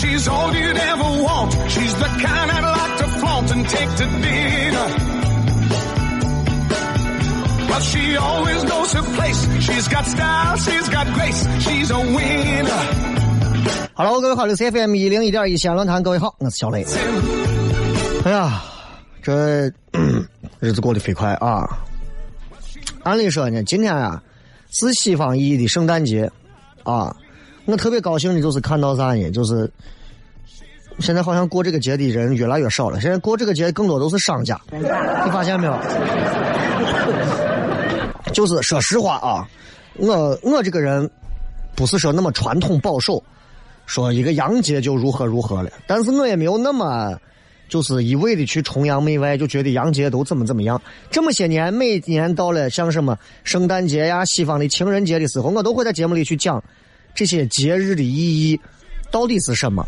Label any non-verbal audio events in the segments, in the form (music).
She's all you'd ever want. She's the kind I'd like to flaunt and take to dinner. But she always knows her place. She's got style, she's got grace. She's a winner. Hello，各位好，这是 FM 一零一点一西安论坛，各位好，我是小雷。哎呀，这日子过得飞快啊！按理说呢，今天啊是西方意义的圣诞节啊，我特别高兴的就是看到啥呢？就是现在好像过这个节的人越来越少了，现在过这个节更多都是商家，你发现没有？就是说实话啊，我我这个人不是说那么传统保守，说一个洋节就如何如何了，但是我也没有那么就是一味的去崇洋媚外，就觉得洋节都怎么怎么样。这么些年，每年到了像什么圣诞节呀、西方的情人节的时候，我都会在节目里去讲这些节日的意义到底是什么。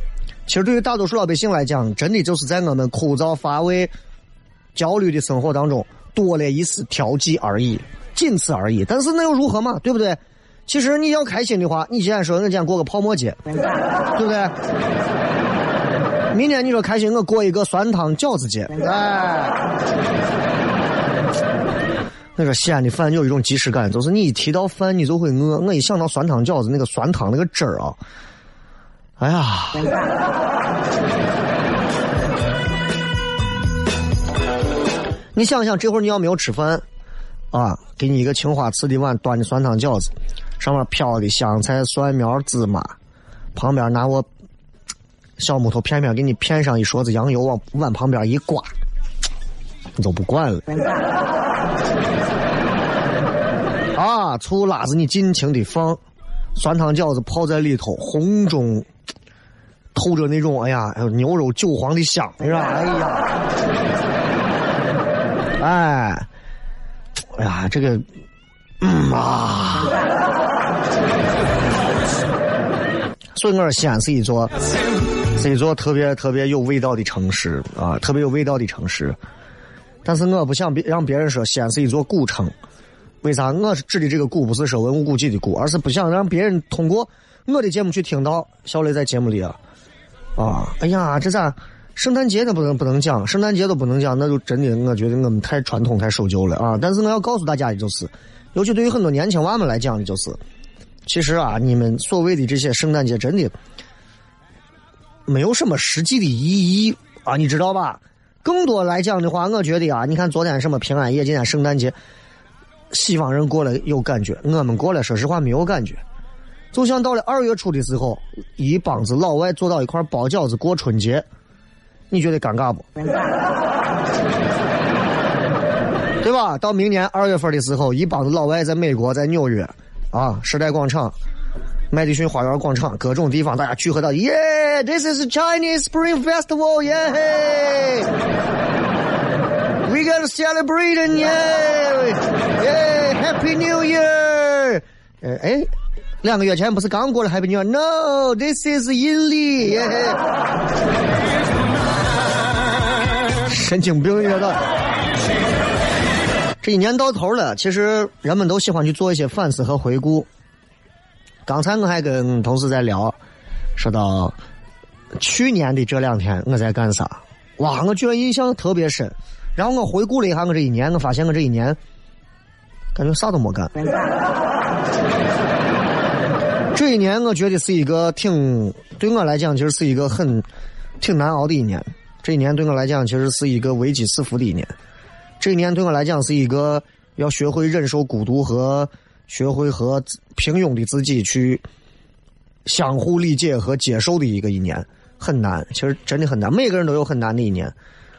其实对于大多数老百姓来讲，真的就是在我们枯燥乏味、焦虑的生活当中多了一丝调剂而已。仅此而已，但是那又如何嘛？对不对？其实你要开心的话，你既然说我今天过个泡沫节，对不对？明天你说开心，我过一个酸汤饺子节，哎。那个西安的饭有一种即视感，就是你一提到饭，你就会饿。我一想到酸汤饺子，那个酸汤那个汁儿啊，哎呀！你想想，这会儿你要没有吃饭。啊，给你一个青花瓷的碗，端的酸汤饺子，上面飘的香菜、蒜苗、芝麻，旁边拿我小木头片片给你片上一勺子羊油，往碗旁边一刮，你都不管了。啊，醋辣子你尽情的放，酸汤饺子泡在里头，红中透着那种哎呀，牛肉韭黄的香，是吧？哎呀，哎。哎呀，这个，嗯啊，所以我说西安是一座，是一座特别特别有味道的城市啊，特别有味道的城市。但是我不想别让别人说西安是一座古城，为啥？我指的这个“古”不是说文物古迹的“古”，而是不想让别人通过我的节目去听到小雷在节目里啊，啊，哎呀，这咋？圣诞节都不能不能讲，圣诞节都不能讲，那就真的我觉得我们太传统太守旧了啊！但是我要告诉大家的就是，尤其对于很多年轻娃们来讲的就是，其实啊，你们所谓的这些圣诞节真的没有什么实际的意义啊，你知道吧？更多来讲的话，我觉得啊，你看昨天什么平安夜，今天圣诞节，西方人过了有感觉，我们过了说实话没有感觉。就像到了二月初的时候，一帮子老外坐到一块包饺子过春节。你觉得尴尬不？对吧？到明年二月份的时候，一帮子老外在美国，在纽约，啊，时代广场、麦迪逊花园广场，各种地方，大家聚合到，耶，This is Chinese Spring Festival，耶，We gotta celebrate，耶，耶，Happy Happy New Year！呃，哎，两个月前不是刚过了 Happy New Year？No，this is 阴历。耶神经病，你知道？这一年到头了，其实人们都喜欢去做一些反思和回顾。刚才我还跟同事在聊，说到去年的这两天我在干啥？哇，我居然印象特别深。然后我回顾了一下我这一年，我发现我这一年感觉啥都没干。这一年我觉得是一个挺对我来讲，其实是一个很挺难熬的一年。这一年对我来讲，其实是一个危机四伏的一年。这一年对我来讲，是一个要学会忍受孤独和学会和平庸的自己去相互理解和接受的一个一年，很难。其实真的很难，每个人都有很难的一年。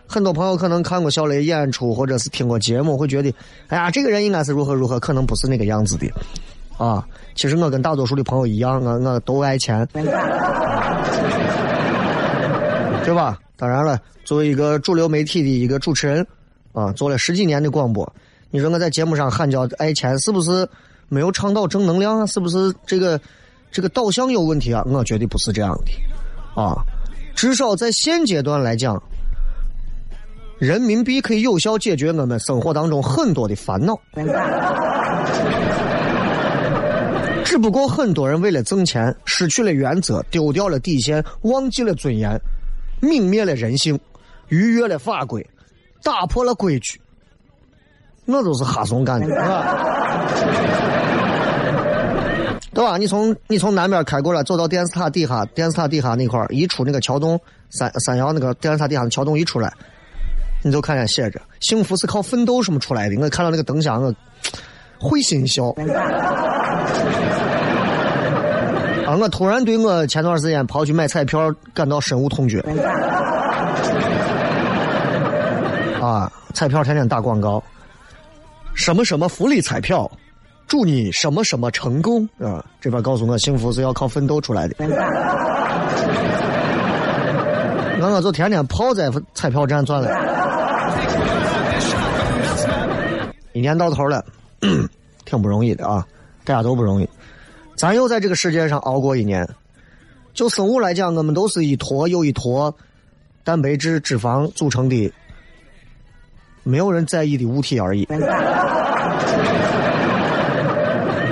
很多朋友可能看过小雷演出，或者是听过节目，会觉得，哎呀，这个人应该是如何如何，可能不是那个样子的。啊，其实我跟大多数的朋友一样，我我都爱钱，对吧？当然了，作为一个主流媒体的一个主持人，啊，做了十几年的广播，你说我在节目上喊叫爱钱，是不是没有倡导正能量啊？是不是这个这个导向有问题啊？我觉得不是这样的，啊，至少在现阶段来讲，人民币可以有效解决我们生活当中很多的烦恼。(laughs) 只不过很多人为了挣钱，失去了原则，丢掉了底线，忘记了尊严，泯灭了人性，逾越了法规，打破了规矩。那都是哈怂干的，是吧？对吧？你从你从南边开过来，走到电视塔底下，电视塔底下那块儿，一出那个桥洞，三三阳那个电视塔底下的桥洞一出来，你就看见写着“幸福是靠奋斗什么出来的”。我看到那个灯箱，我会心一笑。(laughs) 啊！我突然对我前段时间跑去买彩票感到深恶痛绝。啊！彩票天天打广告，什么什么福利彩票，祝你什么什么成功啊！这边告诉我，幸福是要靠奋斗出来的。那我就天天泡在彩票站转了。一年到头了，(coughs) 挺不容易的啊！大家都不容易。咱又在这个世界上熬过一年，就生物来讲，我们都是一坨又一坨蛋白质、脂肪组成的，没有人在意的物体而已。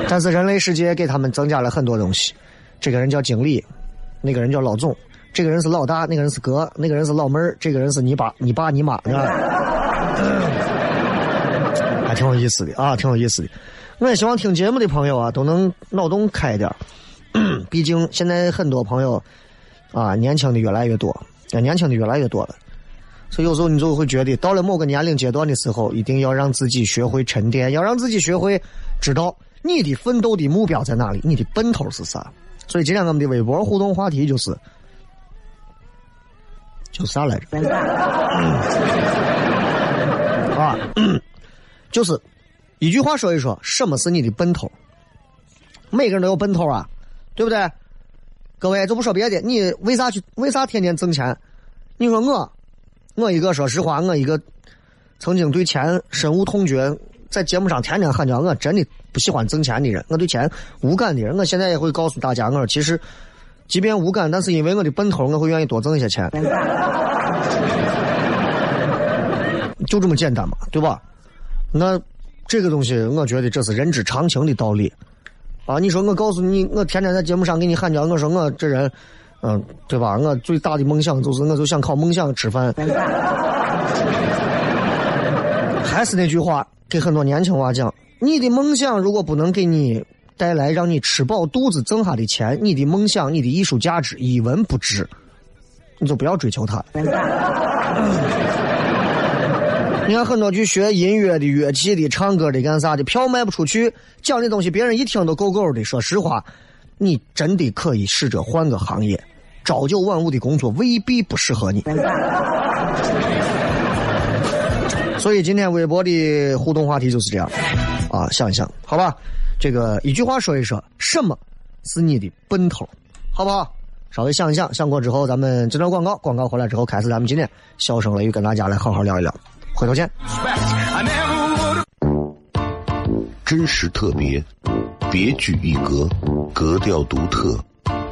但是人类世界给他们增加了很多东西，这个人叫经理，那个人叫老总，这个人是老大，那个人是哥，那个人是老妹儿，这个人是你爸、你爸、你妈，是吧？还挺有意思的啊，挺有意思的。我也希望听节目的朋友啊，都能脑洞开点 (clears throat) 毕竟现在很多朋友啊，年轻的越来越多，年轻的越来越多了。所以有时候你就会觉得，到了某个年龄阶段的时候，一定要让自己学会沉淀，要让自己学会知道你的奋斗的目标在哪里，你的奔头是啥。所以今天我们的微博互动话题就是，就啥来着？啊，就是。一句话说一说，什么是你的奔头？每个人都有奔头啊，对不对？各位就不说别的，你为啥去？为啥天天挣钱？你说我，我一个说实话，我一个曾经对钱深恶痛绝，在节目上天天喊叫，我真的不喜欢挣钱的人，我对钱无感的人。我现在也会告诉大家，我说其实，即便无感，但是因为我的奔头，我会愿意多挣一些钱，就这么简单嘛，对吧？那。这个东西，我觉得这是人之常情的道理，啊！你说我告诉你，我天天在节目上给你喊叫，我说我这人，嗯，对吧？我最大的梦想就是，我就想靠梦想吃饭。还是那句话，给很多年轻娃讲：你的梦想如果不能给你带来让你吃饱肚子挣下的钱，你的梦想、你的艺术价值一文不值，你就不要追求它。你看很多去学音乐的、乐器的、唱歌的、干啥的，票卖不出去，讲的东西别人一听都够够的。说实话，你真的可以试着换个行业，朝九晚五的工作未必不适合你。所以今天微博的互动话题就是这样啊，想一想，好吧？这个一句话说一说，什么是你的奔头，好不好？稍微想一想，想过之后，咱们这段广告，广告回来之后，开始咱们今天笑声雷雨跟大家来好好聊一聊。回头见。真实特别，别具一格，格调独特，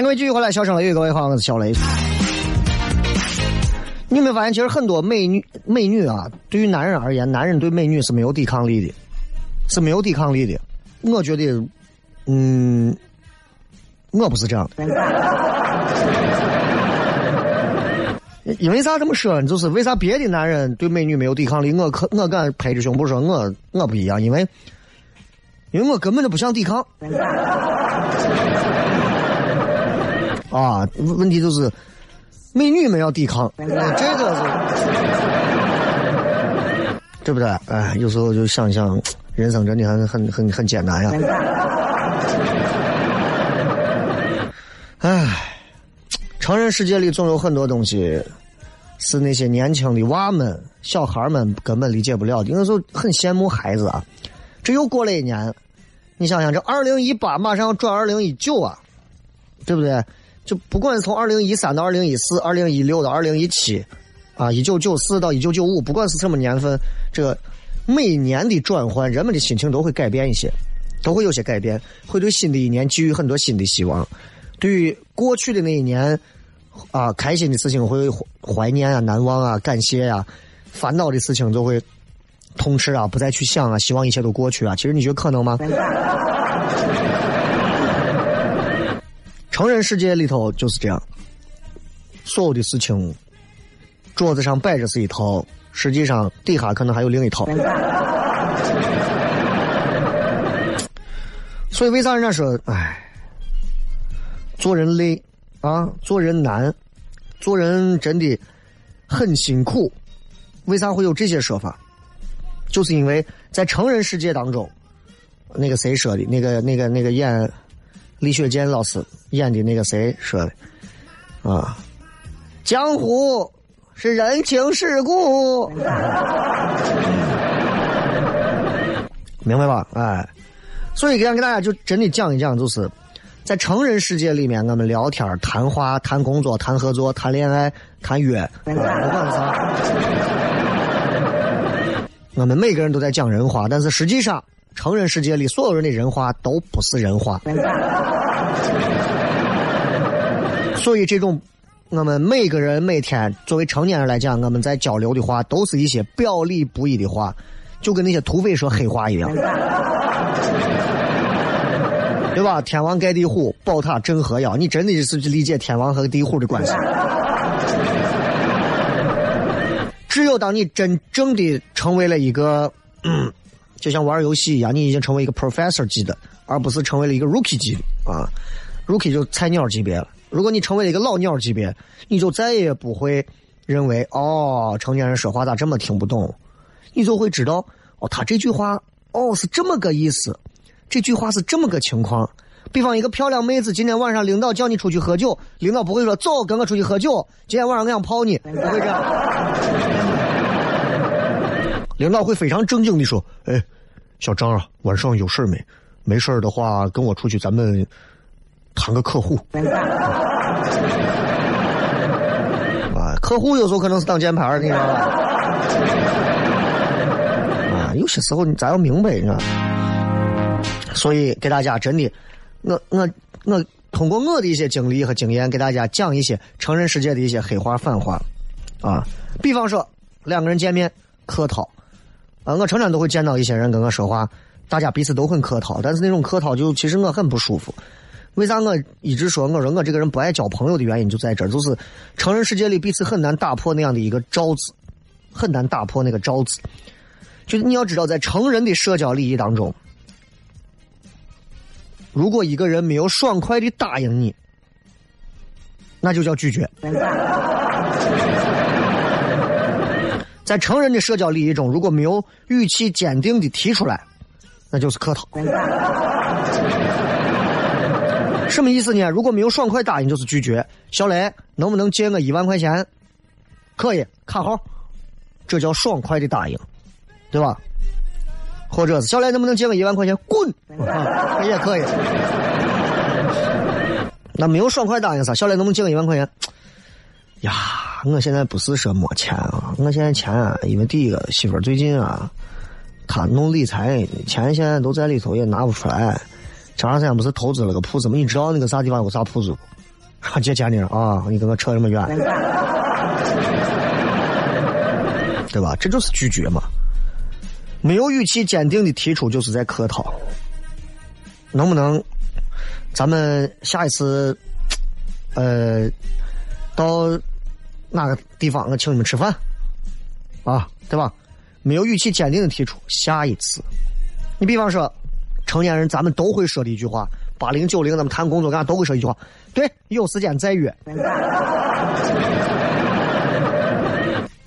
迎各位继续回来，小声雷雨，各位好，我是小雷。你有没有发现，其实很多美女美女啊，对于男人而言，男人对美女是没有抵抗力的，是没有抵抗力的。我觉得，嗯，我不是这样的。因为啥这么说呢？就是为啥别的男人对美女没有抵抗力，我可我敢拍着胸脯说，我我不一样，因为因为我根本就不想抵抗。啊，问题就是美女们要抵抗，这个是对不对？哎，有时候就想想，人生真的很很很很艰难呀。哎，成人世界里总有很多东西是那些年轻的娃们、小孩们根本理解不了的。有时候很羡慕孩子啊，这又过了一年，你想想，这二零一八马上要转二零一九啊，对不对？就不管是从二零一三到二零一四、二零一六到二零一七，啊，一九九四到一九九五，不管是什么年份，这个每年的转换，人们的心情都会改变一些，都会有些改变，会对新的一年寄予很多新的希望。对于过去的那一年，啊，开心的事情会怀念啊、难忘啊、感谢呀；烦恼的事情就会痛斥啊、不再去想啊，希望一切都过去啊。其实你觉得可能吗？成人世界里头就是这样，所有的事情，桌子上摆着是一套，实际上底下可能还有另一套。(laughs) 所以为啥人家说，哎，做人累啊，做人难，做人真的很辛苦。为啥会有这些说法？就是因为在成人世界当中，那个谁说的？那个、那个、那个演。李雪健老师演的那个谁说的啊？江湖是人情世故，明白吧？哎，所以想给大家就真的讲一讲，就是在成人世界里面，我们聊天、谈话、谈工作、谈合作、谈恋爱、谈约，不管啥，我们每个人都在讲人话，但是实际上。成人世界里，所有人的人话都不是人话，所以这种我们每个人每天作为成年人来讲，我们在交流的话，都是一些表里不一的话，就跟那些土匪说黑话一样，对吧？天王盖地虎，宝塔镇河妖，你真的是理解天王和地虎的关系？只有当你真正的成为了一个。嗯。就像玩游戏一样，你已经成为一个 professor 级的，而不是成为了一个 rookie 级的啊。rookie 就菜鸟级别了。如果你成为了一个老鸟级别，你就再也不会认为哦，成年人说话咋这么听不懂，你就会知道哦，他这句话哦是这么个意思，这句话是这么个情况。比方一个漂亮妹子，今天晚上领导叫你出去喝酒，领导不会说走跟我出去喝酒，今天晚上我想泡你，不会这样。领导会非常正经的说：“哎，小张啊，晚上有事没？没事的话跟我出去，咱们谈个客户。”啊，客户有时候可能是挡箭牌，你知道吧？啊，有些时候你咱要明白，你知道。所以给大家真的。我我我通过我的一些经历和经验，给大家讲一些成人世界的一些黑话反话，啊，比方说两个人见面客套，啊，我常常都会见到一些人跟我说话，大家彼此都很客套，但是那种客套就其实我很不舒服。为啥我一直说我说我这个人不爱交朋友的原因就在这儿，就是成人世界里彼此很难打破那样的一个罩子，很难打破那个罩子。就是你要知道，在成人的社交礼仪当中。如果一个人没有爽快的答应你，那就叫拒绝。在成人的社交礼仪中，如果没有语气坚定的提出来，那就是客套。(laughs) 什么意思呢？如果没有爽快答应，就是拒绝。小雷，能不能借我一万块钱？可以，卡号。这叫爽快的答应，对吧？或者是小雷能不能借我一万块钱？滚！也可以。(laughs) 那没有爽快答应啥？小雷能不能借我一万块钱？呀，我现在不是说没钱啊，我现在钱，啊，因为第一个媳妇最近啊，她弄理财，钱现在都在里头也拿不出来。前段时间不是投资了个铺子吗？你知道那个啥地方有个啥铺子不？借钱呢啊！你跟我扯这么远，(laughs) 对吧？这就是拒绝嘛。没有语气坚定的提出，就是在客套。能不能，咱们下一次，呃，到哪个地方我请你们吃饭，啊，对吧？没有语气坚定的提出，下一次。你比方说，成年人咱们都会说的一句话，八零九零咱们谈工作干都会说一句话，对，有时间再约。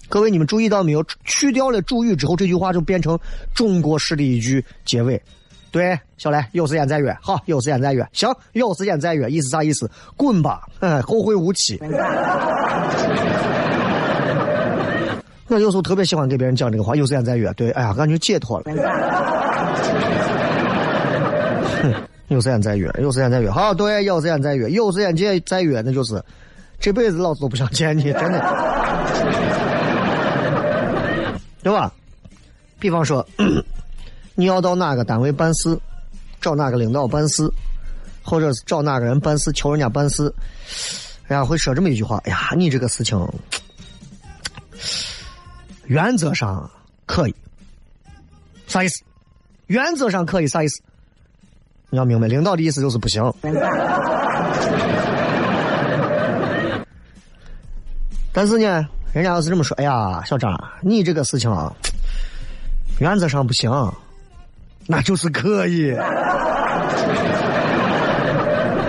各位，你们注意到没有？去掉了主语之后，这句话就变成中国式的一句结尾。对，小雷，有时间再约。好，有时间再约。行，有时间再约。意思啥意思？滚吧！后会无期。我有时候特别喜欢给别人讲这个话，有时间再约。对，哎呀，感觉解脱了。有时间再约，有时间再约。好，对，有时间再约，有时间再再约，那就是这辈子老子都不想见你，真的。对吧？比方说，你要到哪个单位办事，找哪个领导办事，或者是找哪个人办事，求人家办事，人家会说这么一句话：“哎呀，你这个事情原则上可以，啥意思？原则上可以啥意思？你要明白，领导的意思就是不行。(laughs) 但是呢？人家要是这么说，哎呀，小张，你这个事情啊，原则上不行，那就是可以。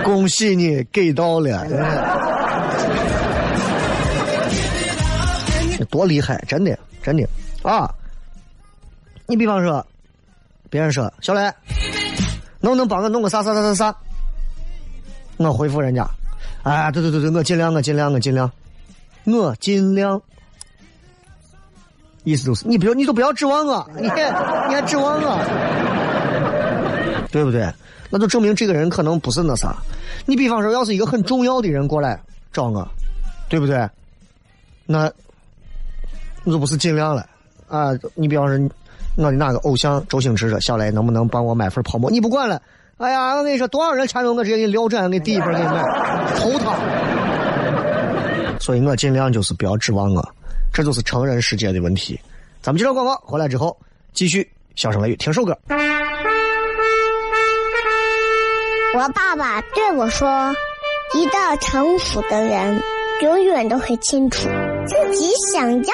恭喜你给到了，多厉害，真的，真的啊！你比方说，别人说小雷，能不能帮我弄个啥啥啥啥啥？我回复人家，哎，对对对对，我尽量，我尽量，我尽量。我尽量，意思就是你不要，你都不要指望我，你你还指望我，对不对？那就证明这个人可能不是那啥。你比方说，要是一个很重要的人过来找我，对不对？那那不是尽量了啊！你比方说，我的哪个偶像周星驰说：“小雷，能不能帮我买份泡沫？”你不管了。哎呀，我跟你说，多少人缠着我，直接给你撂斩，给第一份给你买，头疼。所以我尽量就是不要指望我，这就是成人世界的问题。咱们接着广告，回来之后继续小声雷雨听首歌。我爸爸对我说：“一个成熟的人，永远都会清楚自己想要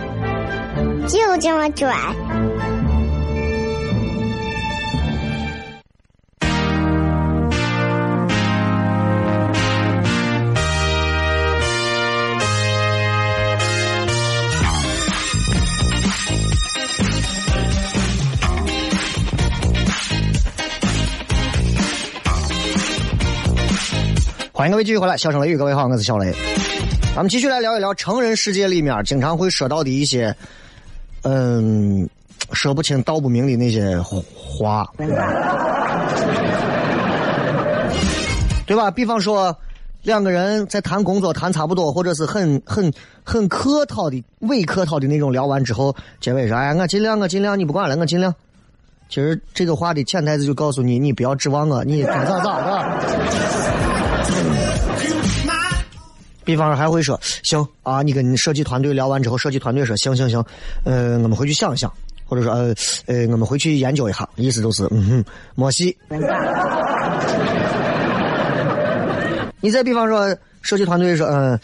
就这么拽。欢迎各位继续回来，笑声雷雨，各位好，我是小雷。咱们继续来聊一聊成人世界里面经常会说到的一些，嗯，说不清道不明的那些话，对吧？比方说，两个人在谈工作谈差不多，或者是很很很客套的伪客套的那种聊完之后，结尾说：“哎，我尽量，我尽量，你不管了，我尽量。”其实这个话的潜台词就告诉你，你不要指望我，你该咋咋的。(laughs) 比方说还会说行啊，你跟设计团队聊完之后，设计团队说行行行，呃，我们回去想一想，或者说呃呃，我们回去研究一下，意思就是嗯哼，没戏。(laughs) 你再比方说设计团队说嗯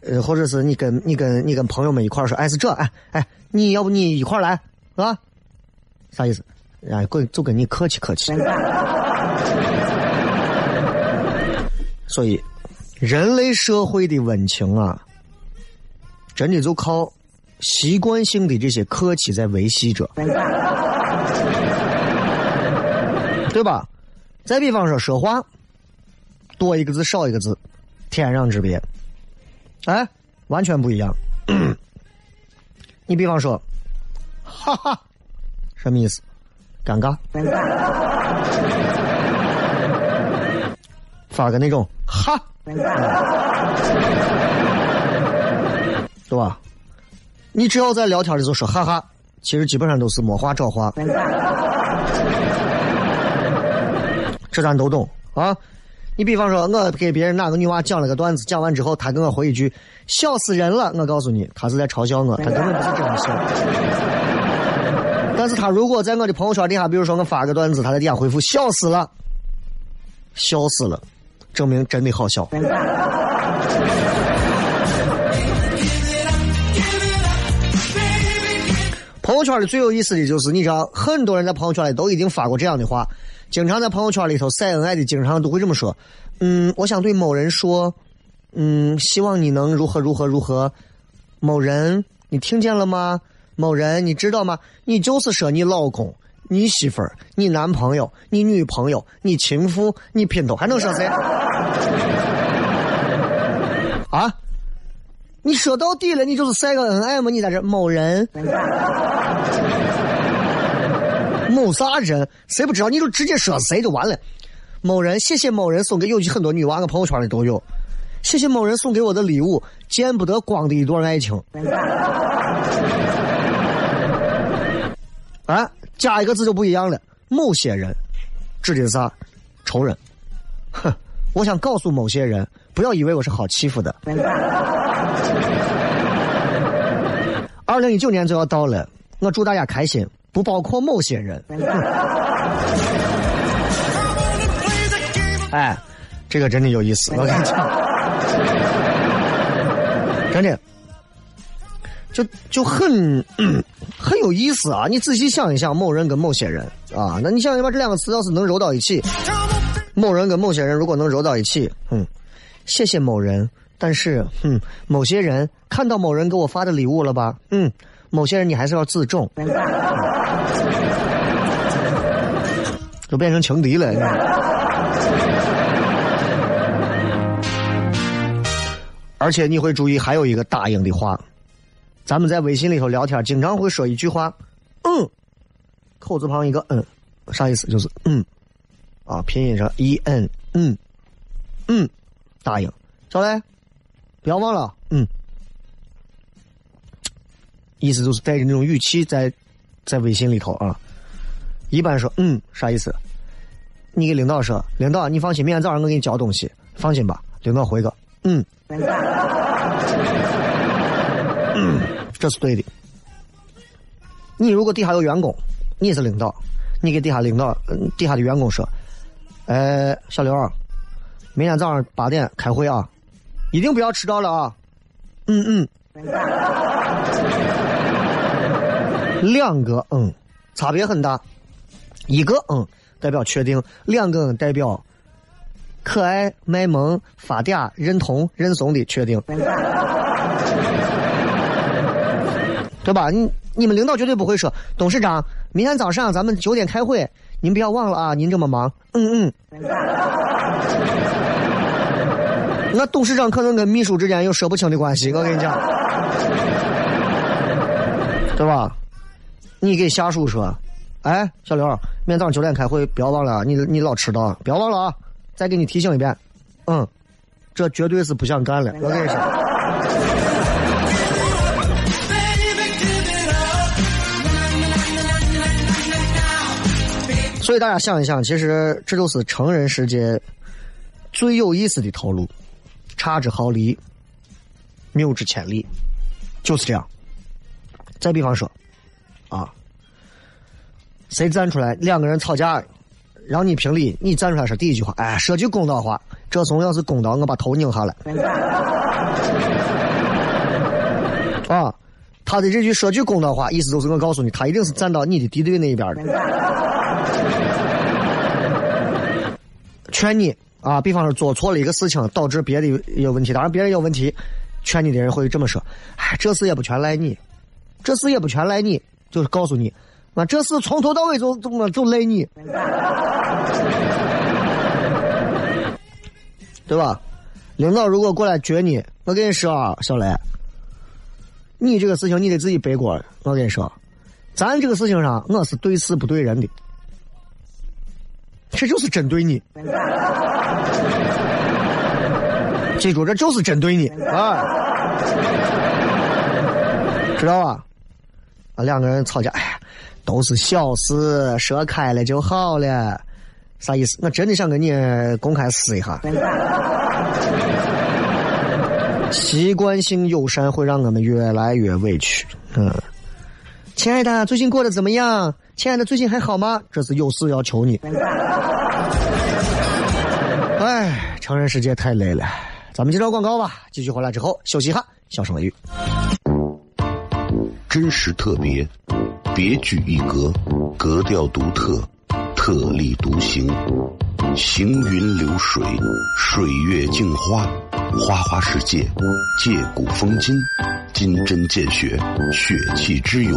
呃，或者是你跟你跟你跟朋友们一块说，哎是这哎哎，你要不你一块来啊？啥意思？哎，跟就跟你客气客气。(laughs) 所以。人类社会的温情啊，真的就靠习惯性的这些客气在维系着，(laughs) 对吧？再比方说说话，多一个字少一个字，天壤之别，哎，完全不一样。(coughs) 你比方说，哈哈，什么意思？尴尬。发个那种哈。(laughs) 对吧？你只要在聊天的时候说哈哈，其实基本上都是没话找话。(laughs) 这咱都懂啊！你比方说，我给别人哪个女娃讲了个段子，讲完之后，她跟我回一句“笑死人了”，我告诉你，她是在嘲笑我，她根本不是真的笑。(laughs) 但是她如果在我的朋友圈底下，比如说我发个段子，她在底下回复“笑死了”，笑死了。证明真的好笑。朋友圈里最有意思的就是，你知道，很多人在朋友圈里都已经发过这样的话，经常在朋友圈里头晒恩爱的，经常都会这么说：“嗯，我想对某人说，嗯，希望你能如何如何如何。”某人，你听见了吗？某人，你知道吗？你就是说你老公。你媳妇儿、你男朋友、你女朋友、你情妇、你姘头，还能说谁？啊？你说到底了，你就是晒个恩爱嘛？你在这某人，某啥人？谁不知道？你就直接说谁就完了。某人，谢谢某人送给有很多女娃，我朋友圈里都有。谢谢某人送给我的礼物，见不得光的一段爱情。(laughs) 啊？加一个字就不一样了。某些人指的是啥？仇人。哼！(laughs) 我想告诉某些人，不要以为我是好欺负的。(laughs) 二零一九年就要到了，我祝大家开心，不包括某些人。(laughs) 哎，这个真的有意思，我跟你讲，真的。就就很很有意思啊！你仔细想一想，某人跟某些人啊，那你想想把这两个词要是能揉到一起，某人跟某些人如果能揉到一起，嗯，谢谢某人，但是，嗯，某些人看到某人给我发的礼物了吧？嗯，某些人你还是要自重，都变成情敌了。而且你会注意，还有一个答应的话。咱们在微信里头聊天，经常会说一句话，嗯，口字旁一个嗯，啥意思？就是嗯，啊，拼音上 e n，嗯，嗯，答应，小雷，不要忘了，嗯，意思就是带着那种语气在在微信里头啊，一般说嗯，啥意思？你给领导说，领导你放心，明天早上我给你交东西，放心吧。领导回个嗯，这是对的。你如果底下有员工，你是领导，你给底下领导、底下的员工说，哎，小刘，明天早上八点开会啊，一定不要迟到了啊。嗯嗯。(laughs) 两个嗯，差别很大，一个嗯代表确定，两个嗯代表可爱、卖萌、发嗲、认同、认怂的确定，对吧？你你们领导绝对不会说，董事长，明天早上咱们九点开会，您不要忘了啊，您这么忙，嗯嗯。那董事长可能跟秘书之间有说不清的关系，我跟你讲，对吧？你给下属说，哎，小刘，明天早上九点开会，不要忘了，你你老迟到，不要忘了啊，再给你提醒一遍，嗯，这绝对是不想干了，我跟你说。所以大家想一想，其实这就是成人世界最有意思的套路，差之毫厘，谬之千里，就是这样。再比方说，啊，谁站出来两个人吵架，让你评理，你站出来说第一句话，哎，说句公道话，这怂要是公道，我把头拧下来。(laughs) 啊，他的这句说句公道话，意思就是我告诉你，他一定是站到你的敌对那一边的。劝你啊，比方说做错了一个事情，导致别的有问题，当然别人有问题，劝你的人会这么说：“哎，这事也不全赖你，这事也不全赖你，就是告诉你，啊，这事从头到尾就就就赖你，对吧？领导如果过来撅你，我跟你说啊，小雷，你这个事情你得自己背锅。我跟你说，咱这个事情上，我是对事不对人的。”这就是针对你，记住，这就是针对你啊，知道吧？啊，两个人吵架，哎呀，都是小事，说开了就好了，啥意思？我真的想跟你公开撕一下。习惯性友善会让我们越来越委屈。嗯，亲爱的，最近过得怎么样？亲爱的，最近还好吗？这是有事要求你。哎，成人世界太累了，咱们接着广告吧。继续回来之后休息一下，小声雷雨。真实特别，别具一格，格调独特，特立独行，行云流水，水月镜花，花花世界，借古风今，金针见血，血气之勇，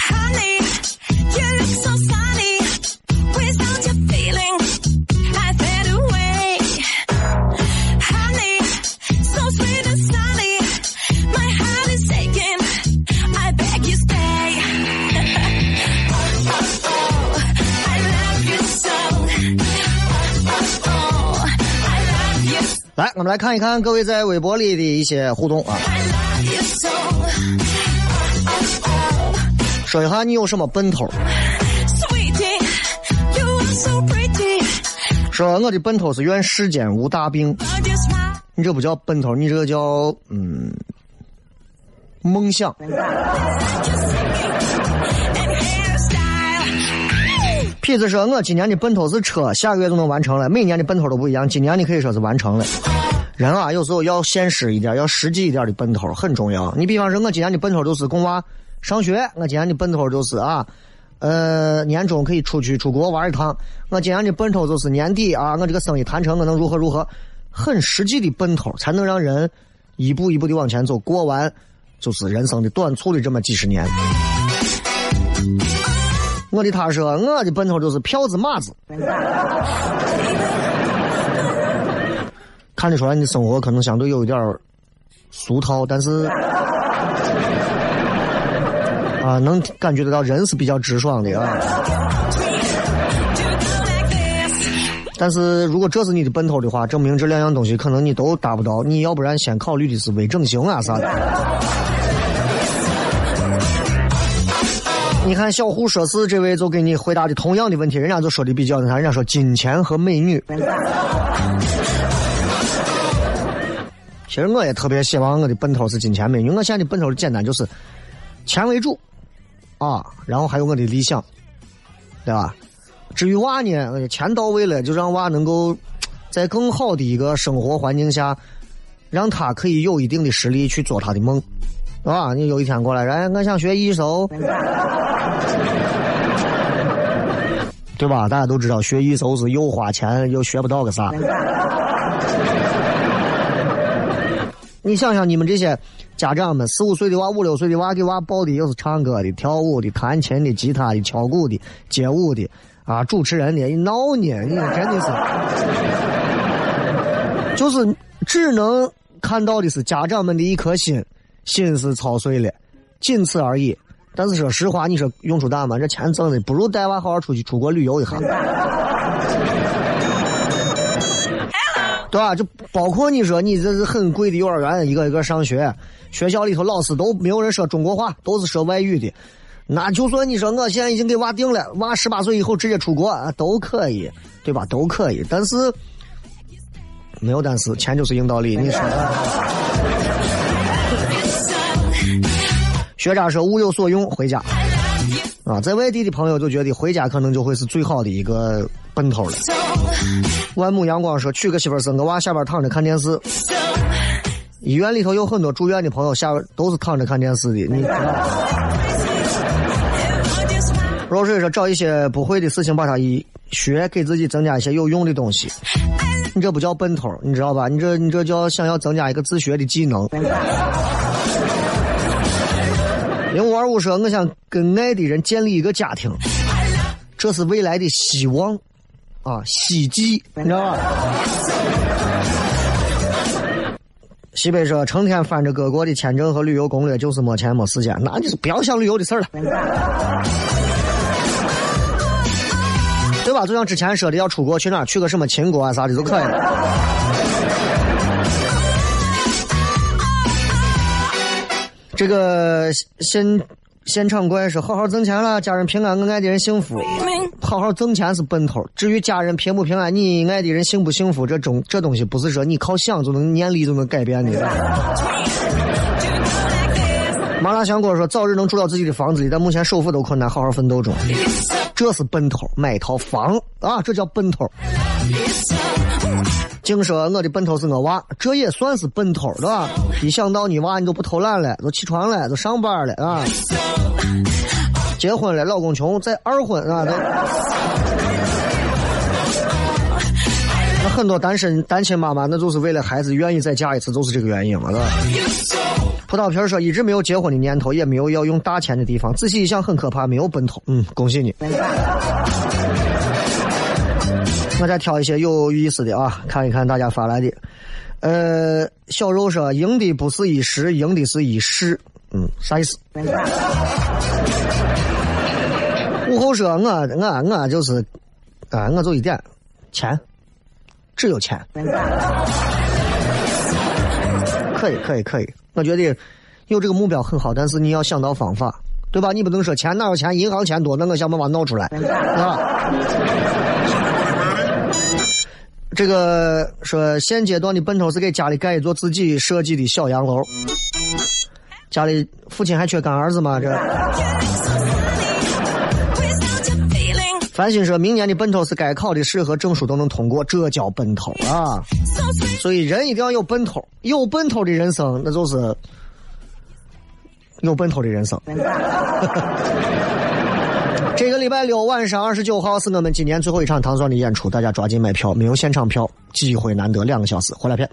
我们来看一看各位在微博里的一些互动啊。说一下你有什么奔头？说我的奔头是愿世间无大病，你这不叫奔头，你这个叫嗯梦想。痞子说：“我今年的奔头是车，下个月就能完成了。每年的奔头都不一样，今年你可以说是完成了。人啊，有时候要现实一点，要实际一点的奔头很重要。你比方说，我今年的奔头就是供娃上学，我今年的奔头就是啊，呃，年终可以出去出国玩一趟。我今年的奔头就是年底啊，我这个生意谈成，我能如何如何，很实际的奔头，才能让人一步一步的往前走，过完就是人生的短促的这么几十年。”我的他说，我的奔头就是票子马子。看得出来，你的生活可能相对有一点儿俗套，但是 (laughs) 啊，能感觉得到人是比较直爽的啊。但是如果这是你的奔头的话，证明这两样东西可能你都达不到。你要不然先考虑的是微整形啊啥的。你看小胡说事这位就给你回答的同样的问题，人家就说的比较那啥，人家说金钱和美女。其实我也特别希望我的奔头是金钱美女。我现在的奔头简单就是钱为主啊，然后还有我的理想，对吧？至于娃呢，钱到位了，就让娃能够在更好的一个生活环境下，让他可以有一定的实力去做他的梦，啊，你有一天过来，哎，我想学艺手，(laughs) 对吧？大家都知道学艺手是又花钱又学不到个啥。你想想，你们这些家长们，四五岁的娃、五六岁的娃，给娃报的又是唱歌的、跳舞的、弹琴的、吉他的、敲鼓的、街舞的，啊，主持人的，你闹呢？你真的是，就是只能看到的是家长们的一颗心，心是操碎了，仅此而已。但是说实话，你说用处大吗？这钱挣的不如带娃好好出去出国旅游一下。对吧？就包括你说你这是很贵的幼儿园，一个一个上学，学校里头老师都没有人说中国话，都是说外语的。那就算你说我现在已经给娃定了，娃十八岁以后直接出国，都可以，对吧？都可以。但是没有但是，钱就是硬道理。你说，学渣说物有所用，回家。啊，在外地的朋友就觉得回家可能就会是最好的一个奔头了。万亩阳光说娶个媳妇生个娃，下边躺着看电视。医院里头有很多住院的朋友，下边都是躺着看电视的，你？若水说找一些不会的事情，把它一学，给自己增加一些有用的东西。你这不叫奔头，你知道吧？你这你这叫想要增加一个自学的技能。我说，我想跟爱的人建立一个家庭，这是未来的希望啊，希冀，你知道吧？西北说，成天翻着各国的签证和旅游攻略，就是没钱没时间，那你就不要想旅游的事了。对吧？就像之前说的，要出国去哪，去个什么秦国啊啥的都可以。这个现现场怪说，好好挣钱了，家人平安，我爱的人幸福。好好挣钱是奔头，至于家人平不平安，你爱的人幸不幸福，这中这东西不是说你靠想就能念力就能改变的。麻辣香锅说，早日能住到自己的房子里，但目前首付都困难，好好奋斗中。这是奔头，买一套房啊，这叫奔头。净说我的奔头是我娃，这也算是奔头，对吧？一想到你娃，你就不偷懒了，都起床了，都上班了啊。结婚了，老公穷，再二婚啊都。那很多单身单亲妈妈，那就是为了孩子愿意再嫁一次，就是这个原因了，对吧？葡萄皮说一直没有结婚的念头，也没有要用大钱的地方。仔细一想，很可怕，没有奔头。嗯，恭喜你。我再挑一些有意思的啊，看一看大家发来的。呃，小肉说赢的不是一时，赢的是一世。嗯，啥意思？午后说我我我就是啊，我就一点钱，只有钱。可以可以可以，我觉得有这个目标很好，但是你要想到方法对吧？你不能说钱哪有钱，银行钱多，那我想办法闹出来，啊。这个说现阶段的奔头是给家里盖一座自己设计的小洋楼，家里父亲还缺干儿子吗？这繁星说明年的奔头是该考的试和证书都能通过，这叫奔头啊！所以人一定要有奔头，有奔头的人生那就是有奔头的人生。这个礼拜六晚上二十九号是我们今年最后一场唐宋的演出，大家抓紧买票，没有现场票机会难得，两个小时，回来片。